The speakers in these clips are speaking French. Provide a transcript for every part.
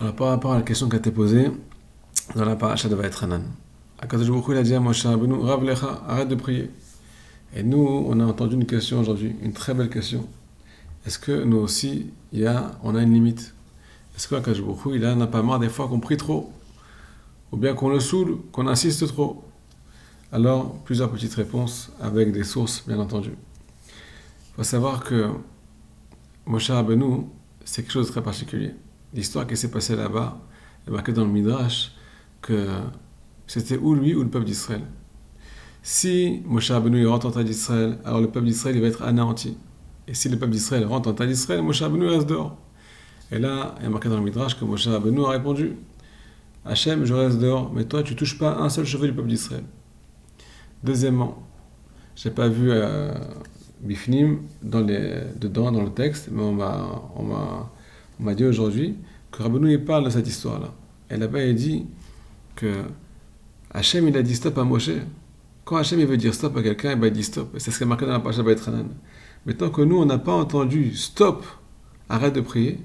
Alors, par rapport à la question qui a été posée dans la paracha de Vaetranan, Akadosh Baruch il a dit à Moshe Rabbeinu, Rav Lecha, arrête de prier. Et nous, on a entendu une question aujourd'hui, une très belle question. Est-ce que nous aussi, y a, on a une limite? Est-ce qu'Akadosh Baruch il n'a pas marre des fois qu'on prie trop? Ou bien qu'on le saoule, qu'on insiste trop? Alors, plusieurs petites réponses avec des sources, bien entendu. Il faut savoir que Moshe Rabbeinu, c'est quelque chose de très particulier l'histoire qui s'est passée là-bas est marquée dans le Midrash que c'était ou lui ou le peuple d'Israël. Si Moshe Rabbeinu rentre en terre d'Israël, alors le peuple d'Israël va être anéanti. Et si le peuple d'Israël rentre en terre d'Israël, Moshe Rabbeinu reste dehors. Et là, il est marqué dans le Midrash que Moshe Rabbeinu a répondu Hachem, je reste dehors, mais toi, tu touches pas un seul cheveu du peuple d'Israël. Deuxièmement, j'ai pas vu euh, Bifnim dans les, dedans, dans le texte, mais on m'a on m'a dit aujourd'hui que Rabbeinu il parle de cette histoire-là. Et là-bas, il dit que Hachem, il a dit stop à Moshe. Quand Hachem il veut dire stop à quelqu'un, il dit stop. C'est ce qui est marqué dans la page de Mais tant que nous, on n'a pas entendu stop, arrête de prier,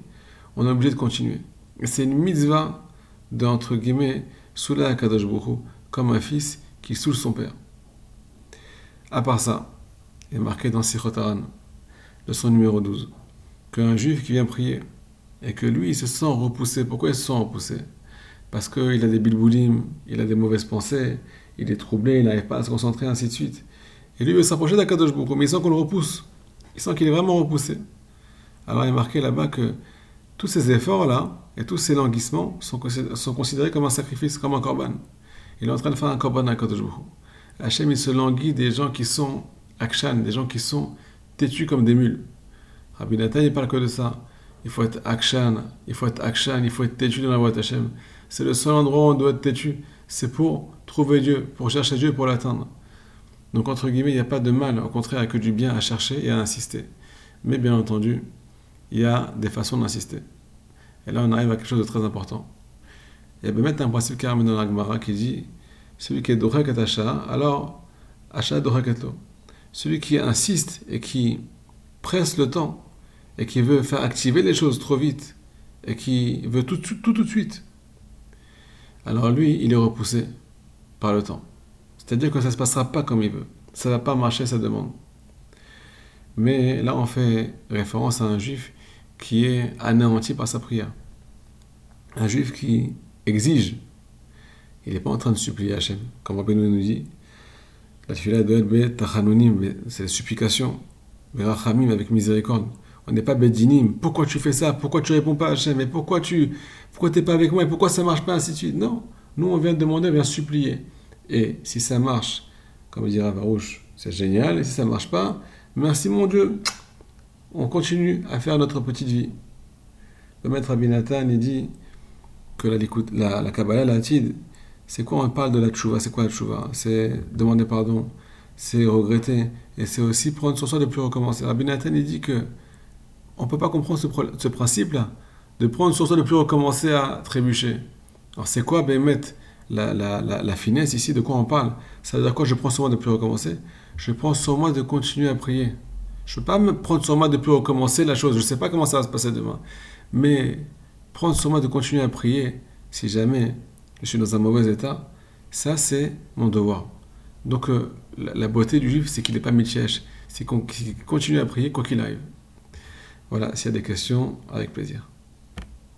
on est obligé de continuer. C'est une mitzvah de, entre guillemets, Soula Akadosh comme un fils qui saoule son père. À part ça, il est marqué dans Sichotaran, leçon numéro 12, qu'un juif qui vient prier, et que lui, il se sent repoussé. Pourquoi il se sent repoussé? Parce qu'il a des bilboulim, il a des mauvaises pensées, il est troublé, il n'arrive pas à se concentrer, ainsi de suite. Et lui, veut s'approcher d'Akadosh Baruch mais il sent qu'on le repousse. Il sent qu'il est vraiment repoussé. Alors il est marqué là-bas que tous ces efforts-là et tous ces languissements sont, considérés comme un sacrifice, comme un korban. Il est en train de faire un korban à Akadosh Baruch Hachem, il se languit des gens qui sont akshan, des gens qui sont têtus comme des mules. Rabbi Nathan, il parle que de ça il faut être akshan, il faut être akshan, il faut être têtu dans la voie Hachem. C'est le seul endroit où on doit être têtu. C'est pour trouver Dieu, pour chercher Dieu pour l'atteindre. Donc, entre guillemets, il n'y a pas de mal. Au contraire, il n'y a que du bien à chercher et à insister. Mais bien entendu, il y a des façons d'insister. Et là, on arrive à quelque chose de très important. Il y a un principe qui dans l'Agmara qui dit celui qui est Dorek alors Asha Dorek Celui qui insiste et qui presse le temps et qui veut faire activer les choses trop vite et qui veut tout tout, tout, de suite, alors lui, il est repoussé par le temps. C'est-à-dire que ça ne se passera pas comme il veut. Ça ne va pas marcher sa demande. Mais là, on fait référence à un juif qui est anéanti par sa prière. Un juif qui exige. Il n'est pas en train de supplier Hachem. Comme Rabbi nous dit, la fila doit c'est la supplication. Avec miséricorde. On n'est pas bédinim. Pourquoi tu fais ça? Pourquoi tu réponds pas à Hachem? Et pourquoi tu pourquoi t'es pas avec moi? Et pourquoi ça marche pas? Ainsi de suite. Non. Nous, on vient demander, on vient supplier. Et si ça marche, comme dira Barouche, c'est génial. Et si ça marche pas, merci mon Dieu. On continue à faire notre petite vie. Le maître Abinatan, il dit que la, la, la Kabbalah, la c'est quoi? On parle de la tchouva. C'est quoi la tchouva C'est demander pardon, c'est regretter, et c'est aussi prendre sur soi de plus recommencer. Rabbi il dit que on ne peut pas comprendre ce, principe-là, de prendre sur soi de plus recommencer à trébucher. Alors c'est quoi, ben, la, la, la, finesse ici, de quoi on parle? Ça veut dire quoi? Je prends sur moi de plus recommencer? Je prends sur moi de continuer à prier. Je ne peux pas me prendre sur moi de plus recommencer la chose. Je ne sais pas comment ça va se passer demain. Mais prendre sur moi de continuer à prier, si jamais je suis dans un mauvais état, ça c'est mon devoir. Donc euh, la, beauté du juif, c'est qu'il n'est pas mitchèche, c'est qu'il continue à prier quoi qu'il arrive. Voilà, s'il y a des questions, avec plaisir.